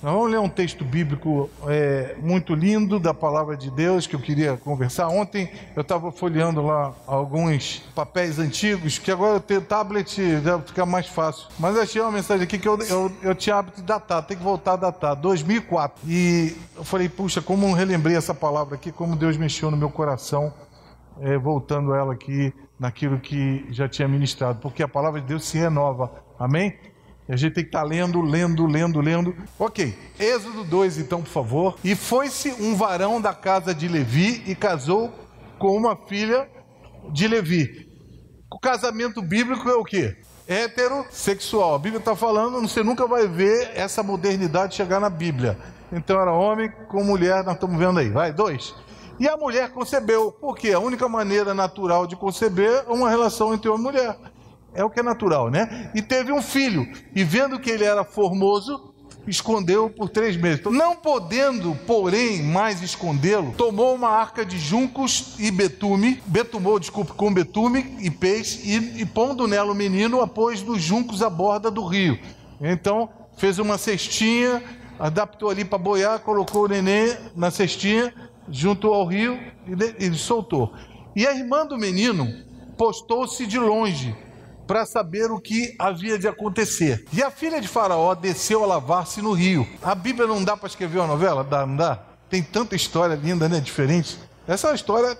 Nós vamos ler um texto bíblico é, muito lindo da palavra de Deus que eu queria conversar. Ontem eu estava folheando lá alguns papéis antigos, que agora eu tenho tablet, já fica mais fácil. Mas eu achei uma mensagem aqui que eu, eu, eu tinha hábito de datar, tem que voltar a datar, 2004. E eu falei, puxa, como eu relembrei essa palavra aqui, como Deus mexeu no meu coração, é, voltando ela aqui naquilo que já tinha ministrado, porque a palavra de Deus se renova. Amém? E a gente tem que estar tá lendo, lendo, lendo, lendo. Ok, Êxodo 2, então, por favor. E foi-se um varão da casa de Levi e casou com uma filha de Levi. O casamento bíblico é o quê? Heterossexual. A Bíblia está falando, você nunca vai ver essa modernidade chegar na Bíblia. Então era homem com mulher, nós estamos vendo aí. Vai, dois. E a mulher concebeu, porque a única maneira natural de conceber é uma relação entre homem e mulher. É o que é natural, né? E teve um filho, e vendo que ele era formoso, escondeu por três meses. Então, não podendo, porém, mais escondê-lo, tomou uma arca de juncos e betume, betumou, desculpe, com betume e peixe, e, e pondo nela o menino, após dos juncos à borda do rio. Então, fez uma cestinha, adaptou ali para boiar, colocou o neném na cestinha, junto ao rio, e ele soltou. E a irmã do menino postou-se de longe para saber o que havia de acontecer. E a filha de Faraó desceu a lavar-se no rio. A Bíblia não dá para escrever uma novela? Dá, não dá? Tem tanta história linda, né? Diferente. Essa é uma história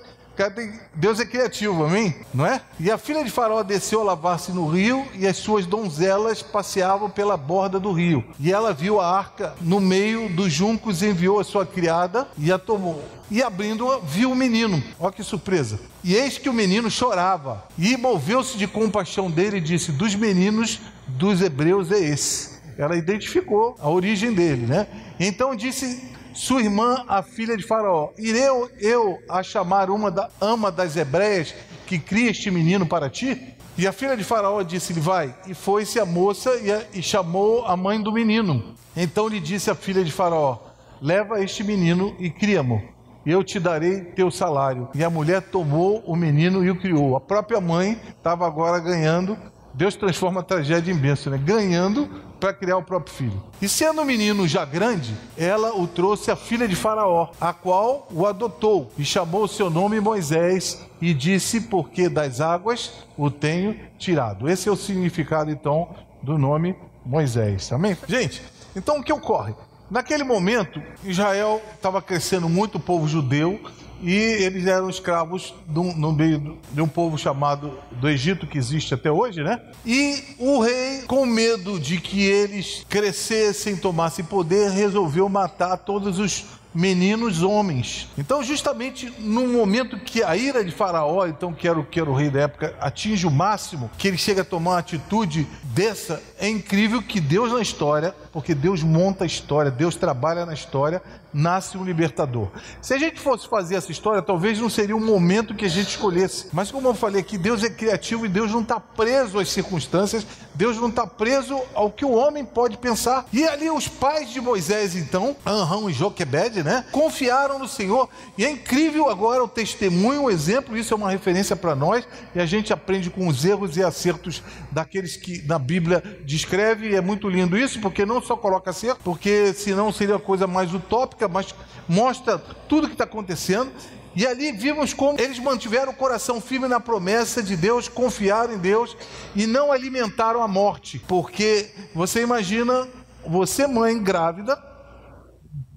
Deus é criativo, amém? Não é? E a filha de Faraó desceu a lavar-se no rio e as suas donzelas passeavam pela borda do rio. E ela viu a arca no meio dos juncos e enviou a sua criada e a tomou. E abrindo-a, viu o menino. Olha que surpresa. E eis que o menino chorava. E moveu-se de compaixão dele e disse: Dos meninos dos hebreus é esse. Ela identificou a origem dele, né? Então disse sua irmã, a filha de Faraó, irei eu, a chamar uma da ama das hebreias que cria este menino para ti? E a filha de Faraó disse-lhe: Vai. E foi-se a moça e, a, e chamou a mãe do menino. Então lhe disse a filha de Faraó: Leva este menino e cria-mo, eu te darei teu salário. E a mulher tomou o menino e o criou. A própria mãe estava agora ganhando Deus transforma a tragédia em bênção, né? ganhando para criar o próprio filho. E sendo o menino já grande, ela o trouxe à filha de Faraó, a qual o adotou e chamou o seu nome Moisés e disse: Porque das águas o tenho tirado. Esse é o significado então do nome Moisés. Amém? Gente, então o que ocorre? Naquele momento, Israel estava crescendo muito, o povo judeu, e eles eram escravos no meio de um povo chamado do Egito, que existe até hoje, né? E o rei, com medo de que eles crescessem, tomassem poder, resolveu matar todos os meninos homens. Então, justamente no momento que a ira de Faraó, então que era, o, que era o rei da época, atinge o máximo, que ele chega a tomar uma atitude dessa, é incrível que Deus na história, porque Deus monta a história, Deus trabalha na história, nasce um libertador. Se a gente fosse fazer essa história, talvez não seria o momento que a gente escolhesse. Mas como eu falei aqui, Deus é criativo e Deus não está preso às circunstâncias, Deus não está preso ao que o homem pode pensar. E ali os pais de Moisés, então, Anrão e Joquebed, né, confiaram no Senhor. E é incrível agora o testemunho, o exemplo, isso é uma referência para nós, e a gente aprende com os erros e acertos daqueles que na Bíblia descreve, e é muito lindo isso, porque não só coloca acerto, porque senão seria a coisa mais utópica, mas mostra tudo o que está acontecendo. E ali vimos como eles mantiveram o coração firme na promessa de Deus, confiaram em Deus e não alimentaram a morte. Porque você imagina, você mãe grávida,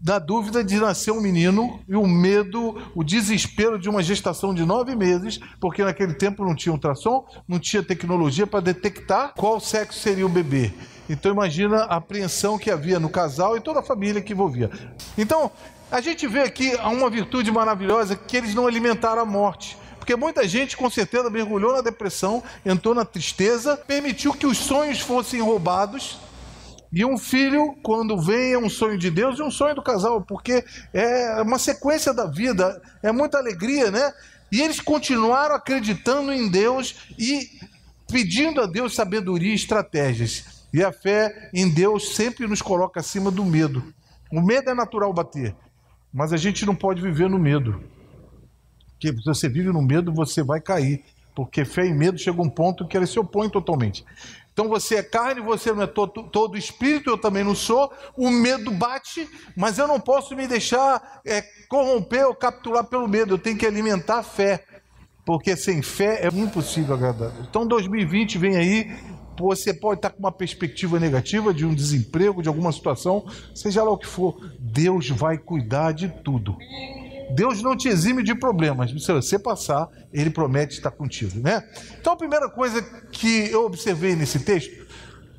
na dúvida de nascer um menino e o medo, o desespero de uma gestação de nove meses, porque naquele tempo não tinha ultrassom, não tinha tecnologia para detectar qual sexo seria o bebê. Então imagina a apreensão que havia no casal e toda a família que envolvia. Então, a gente vê aqui uma virtude maravilhosa que eles não alimentaram a morte. Porque muita gente, com certeza, mergulhou na depressão, entrou na tristeza, permitiu que os sonhos fossem roubados e um filho, quando vem, é um sonho de Deus e um sonho do casal, porque é uma sequência da vida, é muita alegria, né? E eles continuaram acreditando em Deus e pedindo a Deus sabedoria e estratégias. E a fé em Deus sempre nos coloca acima do medo. O medo é natural bater, mas a gente não pode viver no medo. Porque se você vive no medo, você vai cair. Porque fé e medo chegam a um ponto que eles se opõem totalmente. Então você é carne, você não é todo, todo espírito, eu também não sou. O medo bate, mas eu não posso me deixar é, corromper ou capturar pelo medo. Eu tenho que alimentar a fé, porque sem fé é impossível agradar. Então 2020 vem aí, você pode estar com uma perspectiva negativa de um desemprego, de alguma situação, seja lá o que for. Deus vai cuidar de tudo. Deus não te exime de problemas. Se você passar, Ele promete estar contigo, né? Então, a primeira coisa que eu observei nesse texto,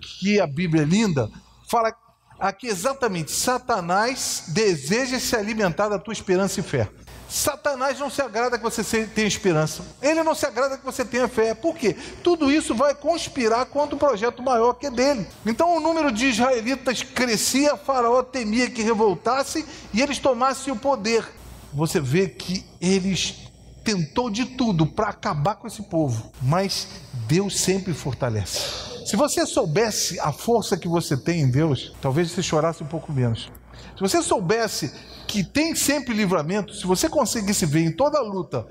que a Bíblia é linda, fala aqui exatamente: Satanás deseja se alimentar da tua esperança e fé. Satanás não se agrada que você tenha esperança. Ele não se agrada que você tenha fé. Por quê? Tudo isso vai conspirar contra um projeto maior que é dele. Então o número de israelitas crescia, Faraó temia que revoltasse e eles tomassem o poder você vê que eles tentou de tudo para acabar com esse povo, mas Deus sempre fortalece. Se você soubesse a força que você tem em Deus, talvez você chorasse um pouco menos. Se você soubesse que tem sempre livramento, se você conseguisse ver em toda a luta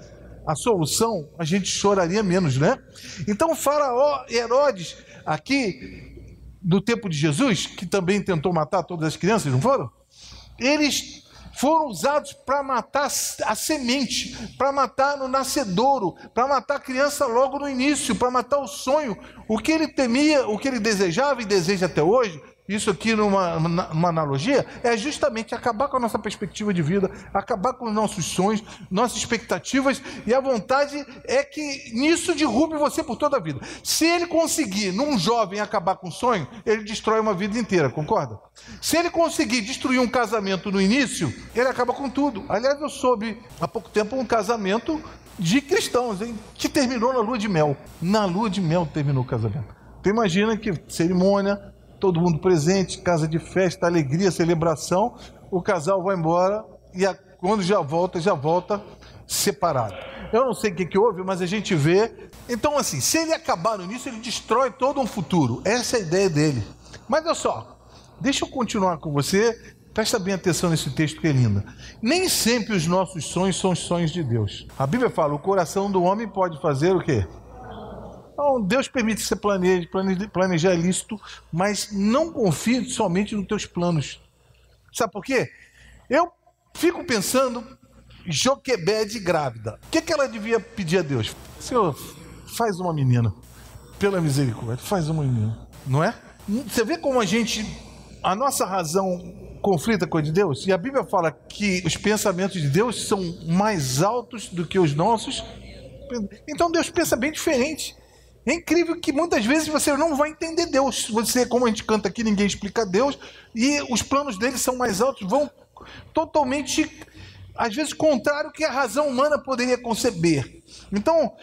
a solução, a gente choraria menos, né? Então, Faraó Herodes, aqui no tempo de Jesus, que também tentou matar todas as crianças, não foram? Eles foram usados para matar a semente, para matar no nascedouro, para matar a criança logo no início, para matar o sonho. O que ele temia, o que ele desejava e deseja até hoje, isso aqui numa, numa analogia, é justamente acabar com a nossa perspectiva de vida, acabar com os nossos sonhos, nossas expectativas, e a vontade é que nisso derrube você por toda a vida. Se ele conseguir, num jovem, acabar com o sonho, ele destrói uma vida inteira, concorda? Se ele conseguir destruir um casamento no início, ele acaba com tudo. Aliás, eu soube há pouco tempo um casamento de cristãos, hein, que terminou na lua de mel. Na lua de mel terminou o casamento. Tu imagina que cerimônia, todo mundo presente, casa de festa, alegria, celebração. O casal vai embora e a, quando já volta, já volta separado. Eu não sei o que, que houve, mas a gente vê. Então, assim, se ele acabar no início, ele destrói todo um futuro. Essa é a ideia dele. Mas olha só, deixa eu continuar com você. Presta bem atenção nesse texto que é lindo. Nem sempre os nossos sonhos são os sonhos de Deus. A Bíblia fala: o coração do homem pode fazer o quê? Então, Deus permite que você planeje, planeje, planejar lícito, mas não confie somente nos teus planos. Sabe por quê? Eu fico pensando, Joquebede grávida. O que, que ela devia pedir a Deus? Senhor, faz uma menina. Pela misericórdia, faz uma menina. Não é? Você vê como a gente, a nossa razão conflita com a de Deus? E a Bíblia fala que os pensamentos de Deus são mais altos do que os nossos. Então Deus pensa bem diferente. É incrível que muitas vezes você não vai entender Deus. Você, como a gente canta aqui, ninguém explica Deus, e os planos dele são mais altos, vão totalmente, às vezes, contrário ao que a razão humana poderia conceber. Então,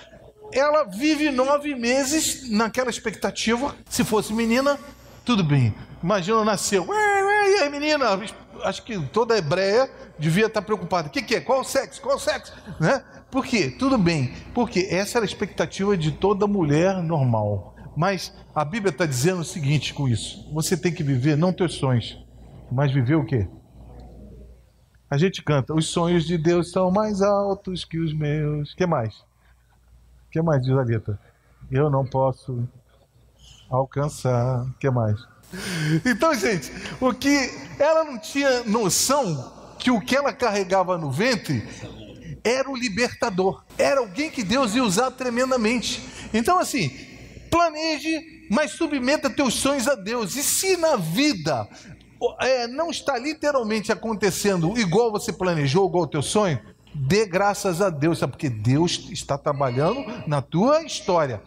ela vive nove meses naquela expectativa. Se fosse menina, tudo bem. Imagina, nasceu. E aí, menina? Acho que toda hebreia devia estar preocupada. O que, que é? Qual o sexo? Qual o sexo? Né? Por quê? Tudo bem, porque essa era a expectativa de toda mulher normal. Mas a Bíblia está dizendo o seguinte com isso: você tem que viver não teus sonhos, mas viver o quê? A gente canta: os sonhos de Deus são mais altos que os meus. Que mais? Que mais diz a letra? Eu não posso alcançar. Que mais? Então, gente, o que ela não tinha noção que o que ela carregava no ventre era o libertador, era alguém que Deus ia usar tremendamente. Então, assim, planeje, mas submeta teus sonhos a Deus. E se na vida é, não está literalmente acontecendo igual você planejou, igual o teu sonho, dê graças a Deus, sabe? Porque Deus está trabalhando na tua história.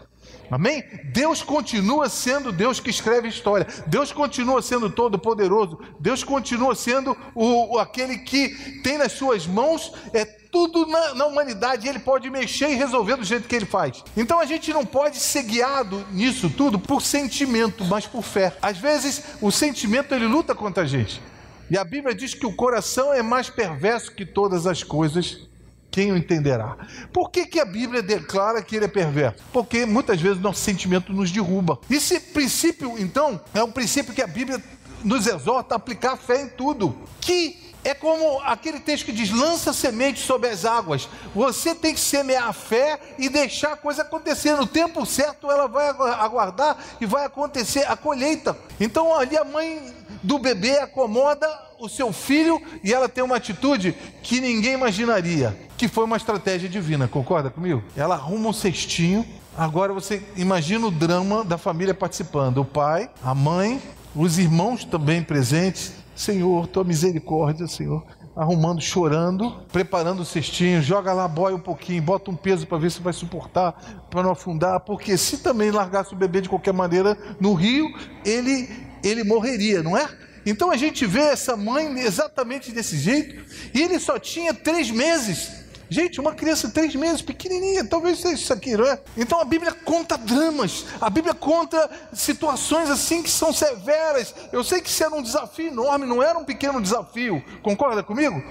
Amém? Deus continua sendo Deus que escreve história. Deus continua sendo todo-poderoso. Deus continua sendo o, o, aquele que tem nas suas mãos é tudo na, na humanidade. Ele pode mexer e resolver do jeito que ele faz. Então a gente não pode ser guiado nisso tudo por sentimento, mas por fé. Às vezes o sentimento ele luta contra a gente. E a Bíblia diz que o coração é mais perverso que todas as coisas quem o entenderá? Por que, que a Bíblia declara que ele é perverso? Porque muitas vezes nosso sentimento nos derruba. Esse princípio, então, é um princípio que a Bíblia nos exorta a aplicar fé em tudo. Que É como aquele texto que diz: lança semente sobre as águas. Você tem que semear a fé e deixar a coisa acontecer. No tempo certo, ela vai aguardar e vai acontecer a colheita. Então, ali a mãe do bebê acomoda o seu filho e ela tem uma atitude que ninguém imaginaria, que foi uma estratégia divina. Concorda comigo? Ela arruma um cestinho. Agora você imagina o drama da família participando: o pai, a mãe, os irmãos também presentes Senhor, tua misericórdia, Senhor. Arrumando, chorando, preparando o cestinho, joga lá, boia um pouquinho, bota um peso para ver se vai suportar, para não afundar, porque se também largasse o bebê de qualquer maneira no rio, ele, ele morreria, não é? Então a gente vê essa mãe exatamente desse jeito, e ele só tinha três meses. Gente, uma criança de três meses, pequenininha, talvez seja isso aqui, não é? Então a Bíblia conta dramas, a Bíblia conta situações assim que são severas. Eu sei que isso era um desafio enorme, não era um pequeno desafio, concorda comigo?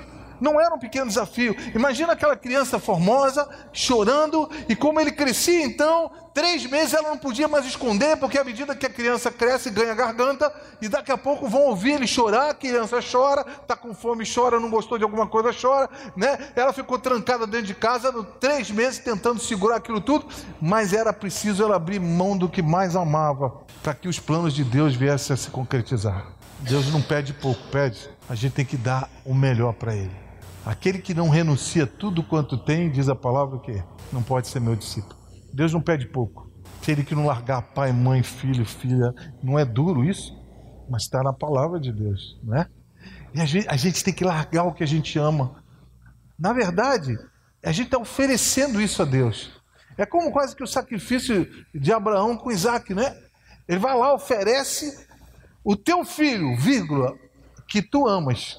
Não era um pequeno desafio. Imagina aquela criança formosa, chorando, e como ele crescia, então, três meses ela não podia mais esconder, porque à medida que a criança cresce, ganha garganta, e daqui a pouco vão ouvir ele chorar, a criança chora, está com fome, chora, não gostou de alguma coisa, chora, né? Ela ficou trancada dentro de casa, três meses tentando segurar aquilo tudo, mas era preciso ela abrir mão do que mais amava, para que os planos de Deus viessem a se concretizar. Deus não pede pouco, pede. A gente tem que dar o melhor para Ele. Aquele que não renuncia tudo quanto tem, diz a palavra que não pode ser meu discípulo. Deus não pede pouco. Aquele que não largar pai, mãe, filho, filha, não é duro isso, mas está na palavra de Deus, não é? E a gente, a gente tem que largar o que a gente ama. Na verdade, a gente está oferecendo isso a Deus. É como quase que o sacrifício de Abraão com Isaac, né? Ele vai lá, oferece o teu filho, vírgula, que tu amas.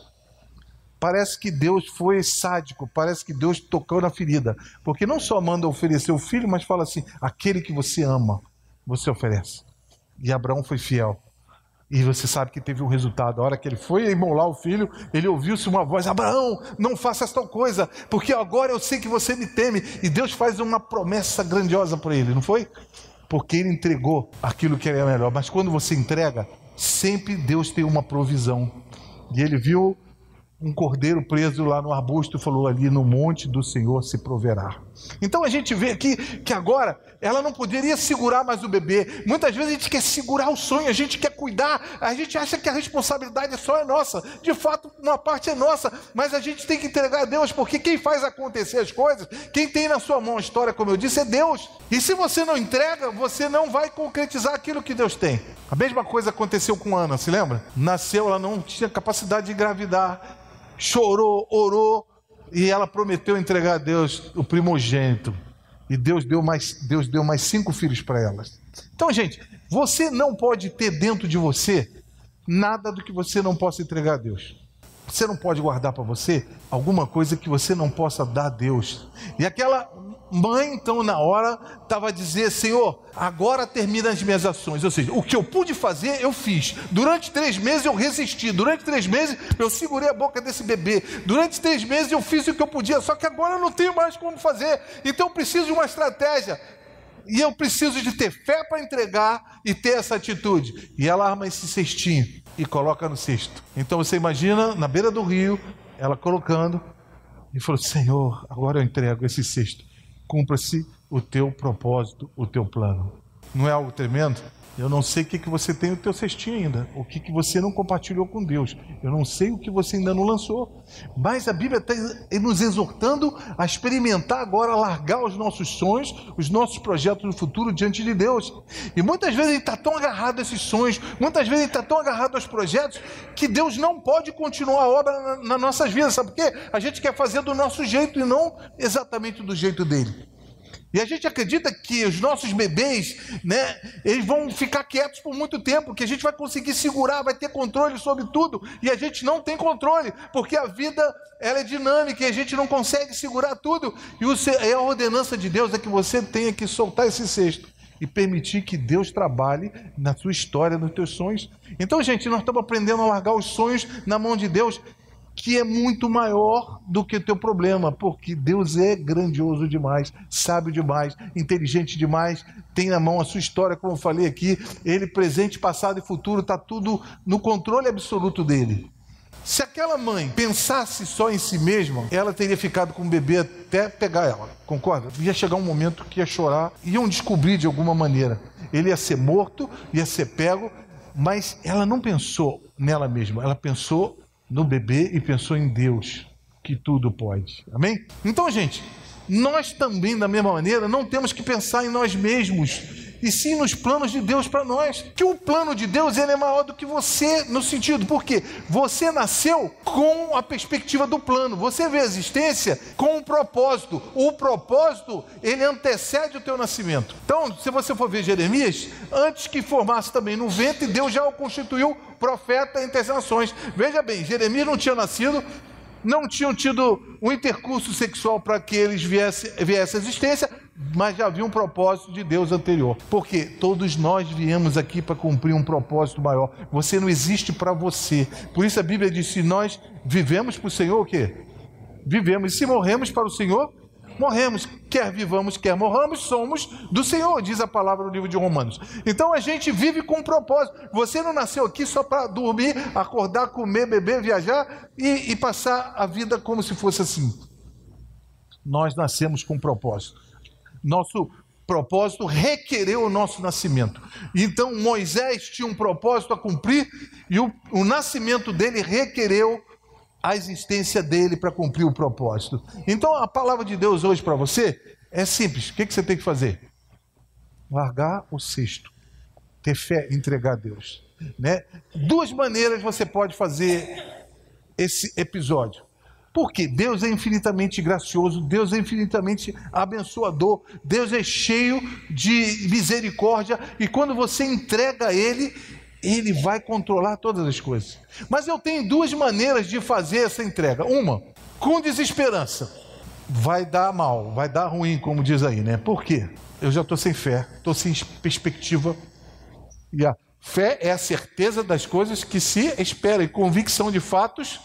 Parece que Deus foi sádico, parece que Deus tocou na ferida. Porque não só manda oferecer o filho, mas fala assim: aquele que você ama, você oferece. E Abraão foi fiel. E você sabe que teve um resultado. A hora que ele foi imolar o filho, ele ouviu-se uma voz: Abraão, não faças tal coisa, porque agora eu sei que você me teme. E Deus faz uma promessa grandiosa para ele, não foi? Porque ele entregou aquilo que era melhor. Mas quando você entrega, sempre Deus tem uma provisão. E ele viu um cordeiro preso lá no arbusto falou ali no monte do Senhor se proverá. Então a gente vê aqui que agora ela não poderia segurar mais o bebê. Muitas vezes a gente quer segurar o sonho, a gente quer cuidar, a gente acha que a responsabilidade só é nossa. De fato, uma parte é nossa, mas a gente tem que entregar a Deus, porque quem faz acontecer as coisas, quem tem na sua mão a história, como eu disse, é Deus. E se você não entrega, você não vai concretizar aquilo que Deus tem. A mesma coisa aconteceu com Ana, se lembra? Nasceu, ela não tinha capacidade de engravidar chorou, orou e ela prometeu entregar a Deus o primogênito. E Deus deu mais, Deus deu mais cinco filhos para elas. Então, gente, você não pode ter dentro de você nada do que você não possa entregar a Deus. Você não pode guardar para você alguma coisa que você não possa dar a Deus. E aquela mãe, então, na hora, estava a dizer: Senhor, agora termina as minhas ações. Ou seja, o que eu pude fazer, eu fiz. Durante três meses eu resisti. Durante três meses eu segurei a boca desse bebê. Durante três meses eu fiz o que eu podia. Só que agora eu não tenho mais como fazer. Então eu preciso de uma estratégia. E eu preciso de ter fé para entregar e ter essa atitude. E ela arma esse cestinho e coloca no cesto. Então você imagina, na beira do rio, ela colocando, e falou: Senhor, agora eu entrego esse cesto cumpra-se o teu propósito, o teu plano. Não é algo tremendo? Eu não sei o que, que você tem no teu cestinho ainda, o que, que você não compartilhou com Deus. Eu não sei o que você ainda não lançou. Mas a Bíblia está nos exortando a experimentar agora, a largar os nossos sonhos, os nossos projetos no futuro diante de Deus. E muitas vezes gente está tão agarrado a esses sonhos, muitas vezes gente está tão agarrado aos projetos, que Deus não pode continuar a obra nas na nossas vidas. Sabe por quê? A gente quer fazer do nosso jeito e não exatamente do jeito dele. E a gente acredita que os nossos bebês, né, eles vão ficar quietos por muito tempo, que a gente vai conseguir segurar, vai ter controle sobre tudo, e a gente não tem controle, porque a vida ela é dinâmica e a gente não consegue segurar tudo. E a ordenança de Deus é que você tenha que soltar esse cesto e permitir que Deus trabalhe na sua história, nos teus sonhos. Então, gente, nós estamos aprendendo a largar os sonhos na mão de Deus que é muito maior do que o teu problema, porque Deus é grandioso demais, sábio demais, inteligente demais, tem na mão a sua história, como eu falei aqui, ele presente, passado e futuro, está tudo no controle absoluto dele. Se aquela mãe pensasse só em si mesma, ela teria ficado com o bebê até pegar ela, concorda? Ia chegar um momento que ia chorar, iam descobrir de alguma maneira. Ele ia ser morto, ia ser pego, mas ela não pensou nela mesma, ela pensou no bebê e pensou em Deus, que tudo pode. Amém? Então, gente, nós também, da mesma maneira, não temos que pensar em nós mesmos e sim nos planos de Deus para nós. Que o plano de Deus ele é maior do que você, no sentido, porque você nasceu com a perspectiva do plano, você vê a existência com um propósito. O propósito, ele antecede o teu nascimento. Então, se você for ver Jeremias, antes que formasse também no ventre, Deus já o constituiu profeta entre as nações. Veja bem, Jeremias não tinha nascido não tinham tido um intercurso sexual para que eles viessem viesse à existência, mas já havia um propósito de Deus anterior. Porque todos nós viemos aqui para cumprir um propósito maior. Você não existe para você. Por isso a Bíblia diz: se nós vivemos para o Senhor, o quê? Vivemos. E se morremos para o Senhor, morremos. Quer vivamos, quer morramos, somos do Senhor, diz a palavra no livro de Romanos. Então a gente vive com um propósito. Você não nasceu aqui só para dormir, acordar, comer, beber, viajar e, e passar a vida como se fosse assim. Nós nascemos com um propósito. Nosso propósito requereu o nosso nascimento. Então Moisés tinha um propósito a cumprir e o, o nascimento dele requereu a existência dele para cumprir o propósito. Então a palavra de Deus hoje para você é simples. O que, que você tem que fazer? Largar o cesto, ter fé, entregar a Deus. Né? Duas maneiras você pode fazer esse episódio. Porque Deus é infinitamente gracioso, Deus é infinitamente abençoador, Deus é cheio de misericórdia, e quando você entrega a Ele, Ele vai controlar todas as coisas. Mas eu tenho duas maneiras de fazer essa entrega. Uma, com desesperança. Vai dar mal, vai dar ruim, como diz aí, né? Por quê? Eu já estou sem fé, estou sem perspectiva. E a fé é a certeza das coisas que se espera, e convicção de fatos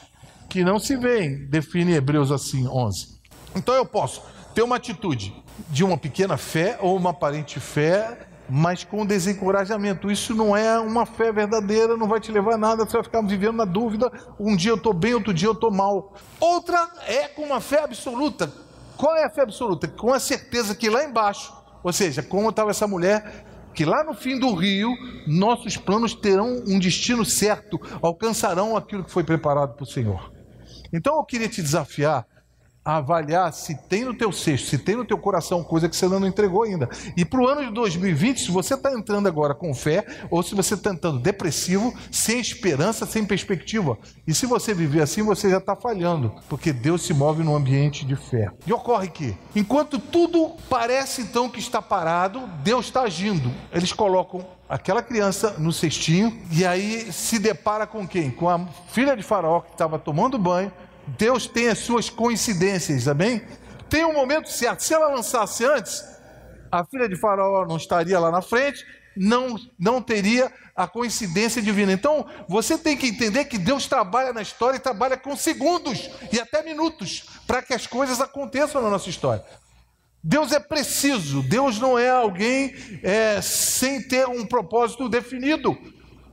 que não se veem, define Hebreus assim 11. Então eu posso ter uma atitude de uma pequena fé ou uma aparente fé, mas com desencorajamento. Isso não é uma fé verdadeira, não vai te levar a nada, você vai ficar vivendo na dúvida. Um dia eu estou bem, outro dia eu estou mal. Outra é com uma fé absoluta. Qual é a fé absoluta? Com a certeza que lá embaixo, ou seja, como estava essa mulher, que lá no fim do rio, nossos planos terão um destino certo, alcançarão aquilo que foi preparado para o Senhor. Então eu queria te desafiar avaliar se tem no teu cesto, se tem no teu coração coisa que você não entregou ainda. E para o ano de 2020, se você está entrando agora com fé, ou se você está entrando depressivo, sem esperança, sem perspectiva. E se você viver assim, você já está falhando, porque Deus se move num ambiente de fé. E ocorre que, enquanto tudo parece então que está parado, Deus está agindo. Eles colocam aquela criança no cestinho e aí se depara com quem? Com a filha de Faraó que estava tomando banho Deus tem as suas coincidências, amém? Tem um momento certo. Se ela lançasse antes, a filha de Faraó não estaria lá na frente, não, não teria a coincidência divina. Então, você tem que entender que Deus trabalha na história e trabalha com segundos e até minutos para que as coisas aconteçam na nossa história. Deus é preciso, Deus não é alguém é, sem ter um propósito definido,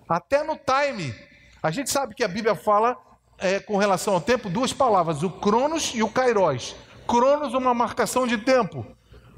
até no time. A gente sabe que a Bíblia fala é, com relação ao tempo duas palavras, o Cronos e o Kairos. Cronos, uma marcação de tempo.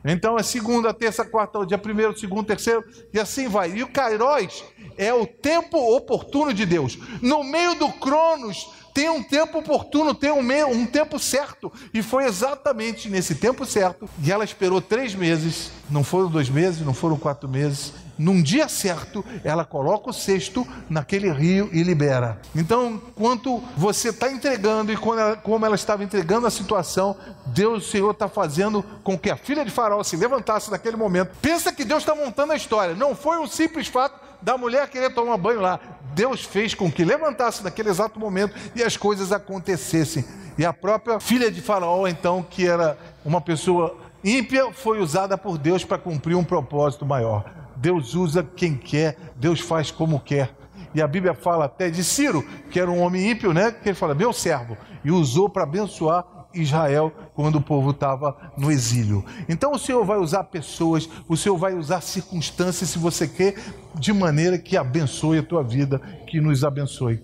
Então é segunda, terça, quarta, dia primeiro, segundo, terceiro, e assim vai. E o Kairos é o tempo oportuno de Deus. No meio do Cronos tem um tempo oportuno, tem um, meio, um tempo certo. E foi exatamente nesse tempo certo. E ela esperou três meses. Não foram dois meses, não foram quatro meses num dia certo, ela coloca o cesto naquele rio e libera. Então, quanto você está entregando e ela, como ela estava entregando a situação, Deus, o Senhor, está fazendo com que a filha de Faraó se levantasse naquele momento. Pensa que Deus está montando a história. Não foi um simples fato da mulher querer tomar banho lá. Deus fez com que levantasse naquele exato momento e as coisas acontecessem. E a própria filha de Faraó, então, que era uma pessoa ímpia, foi usada por Deus para cumprir um propósito maior. Deus usa quem quer, Deus faz como quer. E a Bíblia fala até de Ciro, que era um homem ímpio, né? Que ele fala, meu servo, e usou para abençoar Israel quando o povo estava no exílio. Então o Senhor vai usar pessoas, o Senhor vai usar circunstâncias, se você quer, de maneira que abençoe a tua vida, que nos abençoe.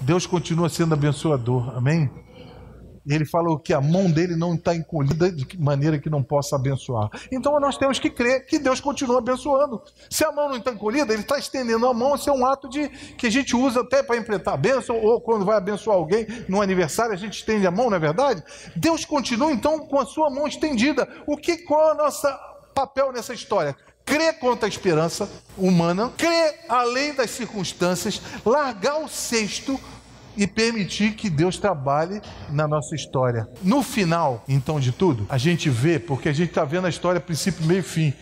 Deus continua sendo abençoador. Amém? Ele falou que a mão dele não está encolhida de maneira que não possa abençoar. Então nós temos que crer que Deus continua abençoando. Se a mão não está encolhida, ele está estendendo a mão. Isso é um ato de que a gente usa até para enfrentar a bênção, ou quando vai abençoar alguém no aniversário, a gente estende a mão, não é verdade? Deus continua então com a sua mão estendida. O que qual é o nosso papel nessa história? crer contra a esperança humana, crer além das circunstâncias, largar o cesto e permitir que Deus trabalhe na nossa história. No final, então, de tudo, a gente vê, porque a gente está vendo a história princípio, meio e fim.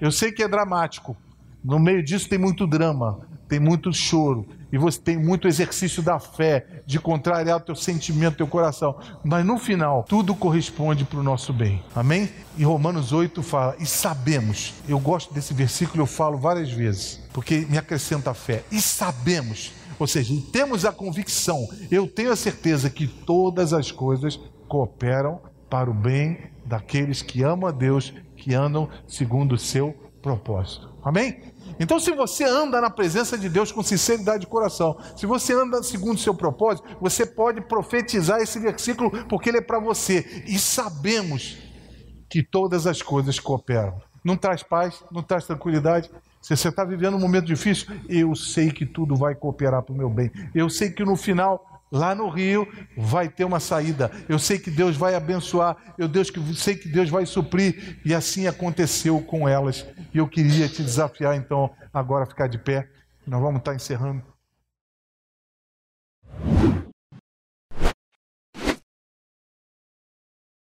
Eu sei que é dramático. No meio disso tem muito drama, tem muito choro, e você tem muito exercício da fé, de contrariar o teu sentimento, teu coração. Mas no final, tudo corresponde para o nosso bem. Amém? E Romanos 8 fala, e sabemos, eu gosto desse versículo, eu falo várias vezes, porque me acrescenta fé. E sabemos ou seja, temos a convicção, eu tenho a certeza que todas as coisas cooperam para o bem daqueles que amam a Deus, que andam segundo o seu propósito. Amém? Então, se você anda na presença de Deus com sinceridade de coração, se você anda segundo o seu propósito, você pode profetizar esse versículo, porque ele é para você. E sabemos que todas as coisas cooperam. Não traz paz, não traz tranquilidade, se você está vivendo um momento difícil, eu sei que tudo vai cooperar para o meu bem. Eu sei que no final, lá no Rio, vai ter uma saída. Eu sei que Deus vai abençoar. Eu Deus que sei que Deus vai suprir. E assim aconteceu com elas. E eu queria te desafiar, então, agora a ficar de pé. Nós vamos estar encerrando.